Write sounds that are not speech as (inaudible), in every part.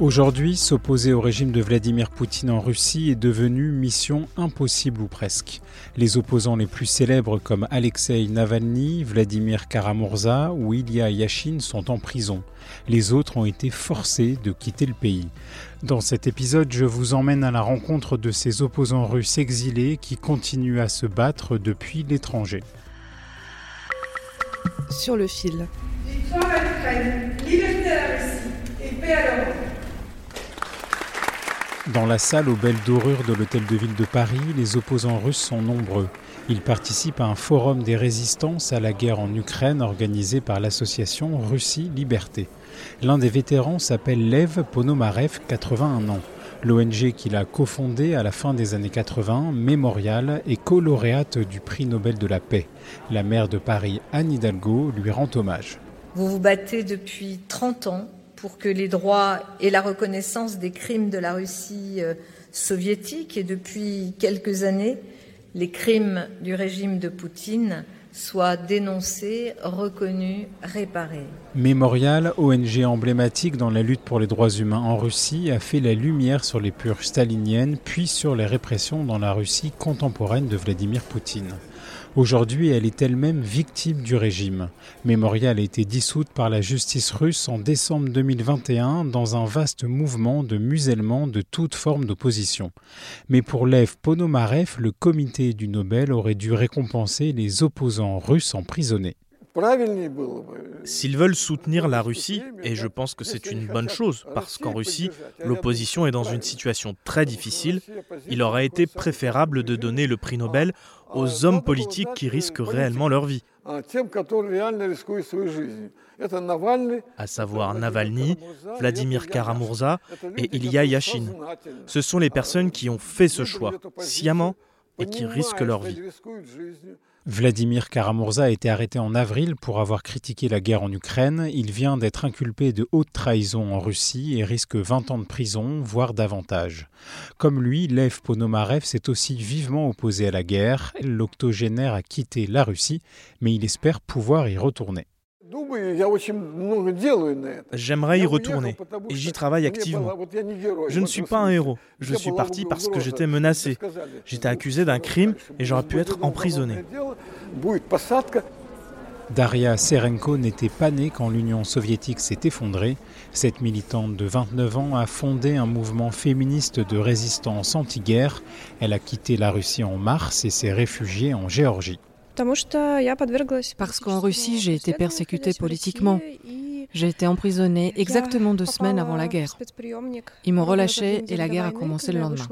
Aujourd'hui, s'opposer au régime de Vladimir Poutine en Russie est devenu mission impossible ou presque. Les opposants les plus célèbres comme Alexei Navalny, Vladimir Karamurza ou Ilya Yashin sont en prison. Les autres ont été forcés de quitter le pays. Dans cet épisode, je vous emmène à la rencontre de ces opposants russes exilés qui continuent à se battre depuis l'étranger. Sur le fil. Victoire à l'Ukraine, liberté à la Russie et paix à l'Europe. Dans la salle aux belles dorures de l'hôtel de ville de Paris, les opposants russes sont nombreux. Ils participent à un forum des résistances à la guerre en Ukraine organisé par l'association Russie Liberté. L'un des vétérans s'appelle Lev Ponomarev, 81 ans. L'ONG qu'il a cofondée à la fin des années 80, Mémorial, est co-lauréate du prix Nobel de la paix. La maire de Paris, Anne Hidalgo, lui rend hommage. Vous vous battez depuis 30 ans pour que les droits et la reconnaissance des crimes de la Russie euh, soviétique et depuis quelques années, les crimes du régime de Poutine soient dénoncés, reconnus, réparés. Mémorial, ONG emblématique dans la lutte pour les droits humains en Russie, a fait la lumière sur les purges staliniennes, puis sur les répressions dans la Russie contemporaine de Vladimir Poutine. Aujourd'hui, elle est elle-même victime du régime. Mémorial a été dissoute par la justice russe en décembre 2021 dans un vaste mouvement de musellement de toute forme d'opposition. Mais pour Lev Ponomarev, le comité du Nobel aurait dû récompenser les opposants russes emprisonnés. S'ils veulent soutenir la Russie, et je pense que c'est une bonne chose, parce qu'en Russie, l'opposition est dans une situation très difficile, il aurait été préférable de donner le prix Nobel aux hommes politiques qui risquent réellement leur vie, à savoir Navalny, Vladimir Karamurza et Ilya Yashin. Ce sont les personnes qui ont fait ce choix, sciemment, et qui risquent leur vie. Vladimir Karamurza a été arrêté en avril pour avoir critiqué la guerre en Ukraine. Il vient d'être inculpé de haute trahison en Russie et risque 20 ans de prison, voire davantage. Comme lui, Lev Ponomarev s'est aussi vivement opposé à la guerre. L'octogénaire a quitté la Russie, mais il espère pouvoir y retourner. J'aimerais y retourner, et j'y travaille activement. Je ne suis pas un héros. Je suis parti parce que j'étais menacé. J'étais accusé d'un crime et j'aurais pu être emprisonné. Daria Serenko n'était pas née quand l'Union soviétique s'est effondrée. Cette militante de 29 ans a fondé un mouvement féministe de résistance anti-guerre. Elle a quitté la Russie en mars et s'est réfugiée en Géorgie. Parce qu'en Russie, j'ai été persécutée politiquement. J'ai été emprisonnée exactement deux semaines avant la guerre. Ils m'ont relâchée et la guerre a commencé le lendemain.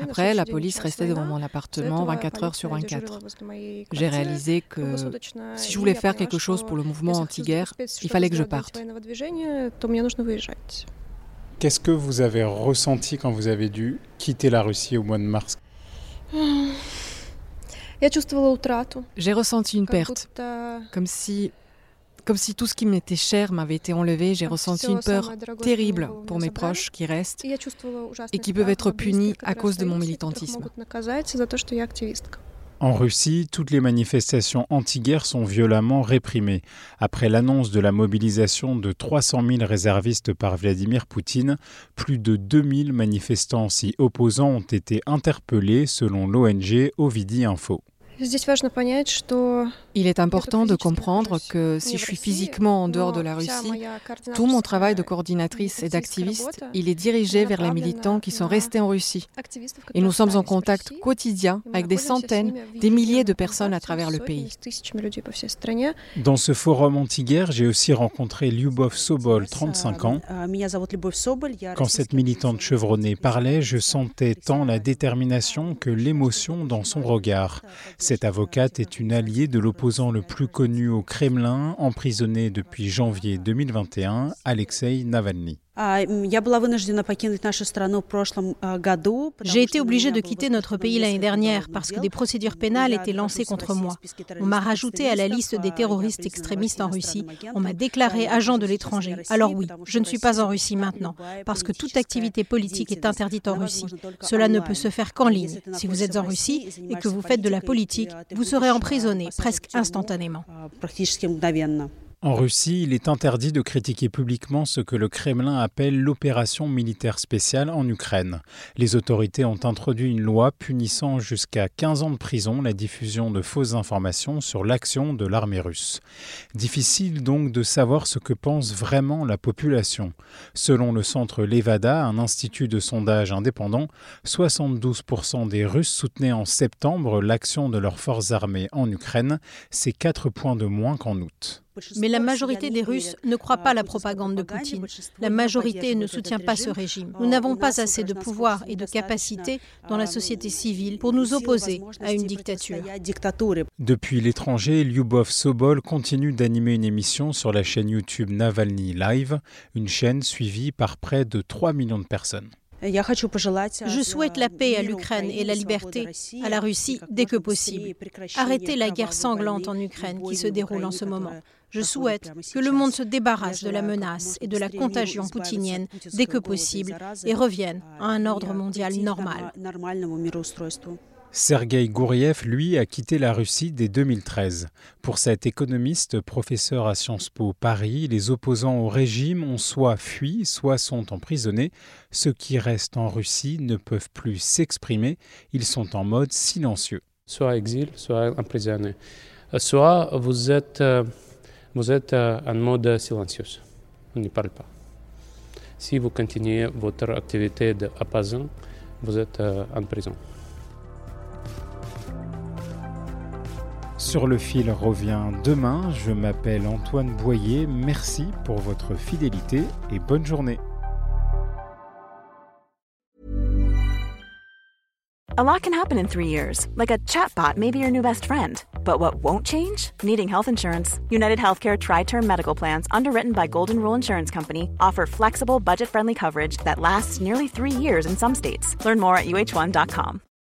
Après, la police restait devant mon appartement 24 heures sur 24. J'ai réalisé que si je voulais faire quelque chose pour le mouvement anti-guerre, il fallait que je parte. Qu'est-ce que vous avez ressenti quand vous avez dû quitter la Russie au mois de mars? (sighs) J'ai ressenti une perte, comme si, comme si tout ce qui m'était cher m'avait été enlevé. J'ai ressenti une peur terrible pour mes proches qui restent et qui peuvent être punis à cause de mon militantisme. En Russie, toutes les manifestations anti-guerre sont violemment réprimées. Après l'annonce de la mobilisation de 300 000 réservistes par Vladimir Poutine, plus de 2000 manifestants s'y opposant ont été interpellés selon l'ONG Ovidi Info. Il est important de comprendre que si je suis physiquement en dehors de la Russie, tout mon travail de coordinatrice et d'activiste, il est dirigé vers les militants qui sont restés en Russie. Et nous sommes en contact quotidien avec des centaines, des milliers de personnes à travers le pays. Dans ce forum anti-guerre, j'ai aussi rencontré Lyubov Sobol, 35 ans. Quand cette militante chevronnée parlait, je sentais tant la détermination que l'émotion dans son regard. Cette avocate est une alliée de l'opposant le plus connu au Kremlin, emprisonné depuis janvier 2021, Alexei Navalny. J'ai été obligée de quitter notre pays l'année dernière parce que des procédures pénales étaient lancées contre moi. On m'a rajouté à la liste des terroristes extrémistes en Russie. On m'a déclaré agent de l'étranger. Alors oui, je ne suis pas en Russie maintenant parce que toute activité politique est interdite en Russie. Cela ne peut se faire qu'en ligne. Si vous êtes en Russie et que vous faites de la politique, vous serez emprisonné presque instantanément. En Russie, il est interdit de critiquer publiquement ce que le Kremlin appelle l'opération militaire spéciale en Ukraine. Les autorités ont introduit une loi punissant jusqu'à 15 ans de prison la diffusion de fausses informations sur l'action de l'armée russe. Difficile donc de savoir ce que pense vraiment la population. Selon le centre Levada, un institut de sondage indépendant, 72% des Russes soutenaient en septembre l'action de leurs forces armées en Ukraine, c'est 4 points de moins qu'en août. Mais la majorité des Russes ne croient pas la propagande de Poutine. La majorité ne soutient pas ce régime. Nous n'avons pas assez de pouvoir et de capacité dans la société civile pour nous opposer à une dictature. Depuis l'étranger, Lyubov Sobol continue d'animer une émission sur la chaîne YouTube Navalny Live, une chaîne suivie par près de 3 millions de personnes. Je souhaite la paix à l'Ukraine et la liberté à la Russie dès que possible. Arrêtez la guerre sanglante en Ukraine qui se déroule en ce moment. Je souhaite que le monde se débarrasse de la menace et de la contagion poutinienne dès que possible et revienne à un ordre mondial normal. Sergei Gouriev, lui, a quitté la Russie dès 2013. Pour cet économiste, professeur à Sciences Po Paris, les opposants au régime ont soit fui, soit sont emprisonnés. Ceux qui restent en Russie ne peuvent plus s'exprimer, ils sont en mode silencieux. Soit exil, soit emprisonné. Soit vous êtes euh, vous êtes euh, en mode silencieux. On ne parle pas. Si vous continuez votre activité d'appaisant, vous êtes euh, en prison. Sur le fil revient demain. Je m'appelle Antoine Boyer. Merci pour votre fidélité et bonne journée. A lot can happen in three years, like a chatbot may be your new best friend. But what won't change? Needing health insurance. United Healthcare Tri Term Medical Plans, underwritten by Golden Rule Insurance Company, offer flexible, budget friendly coverage that lasts nearly three years in some states. Learn more at uh1.com.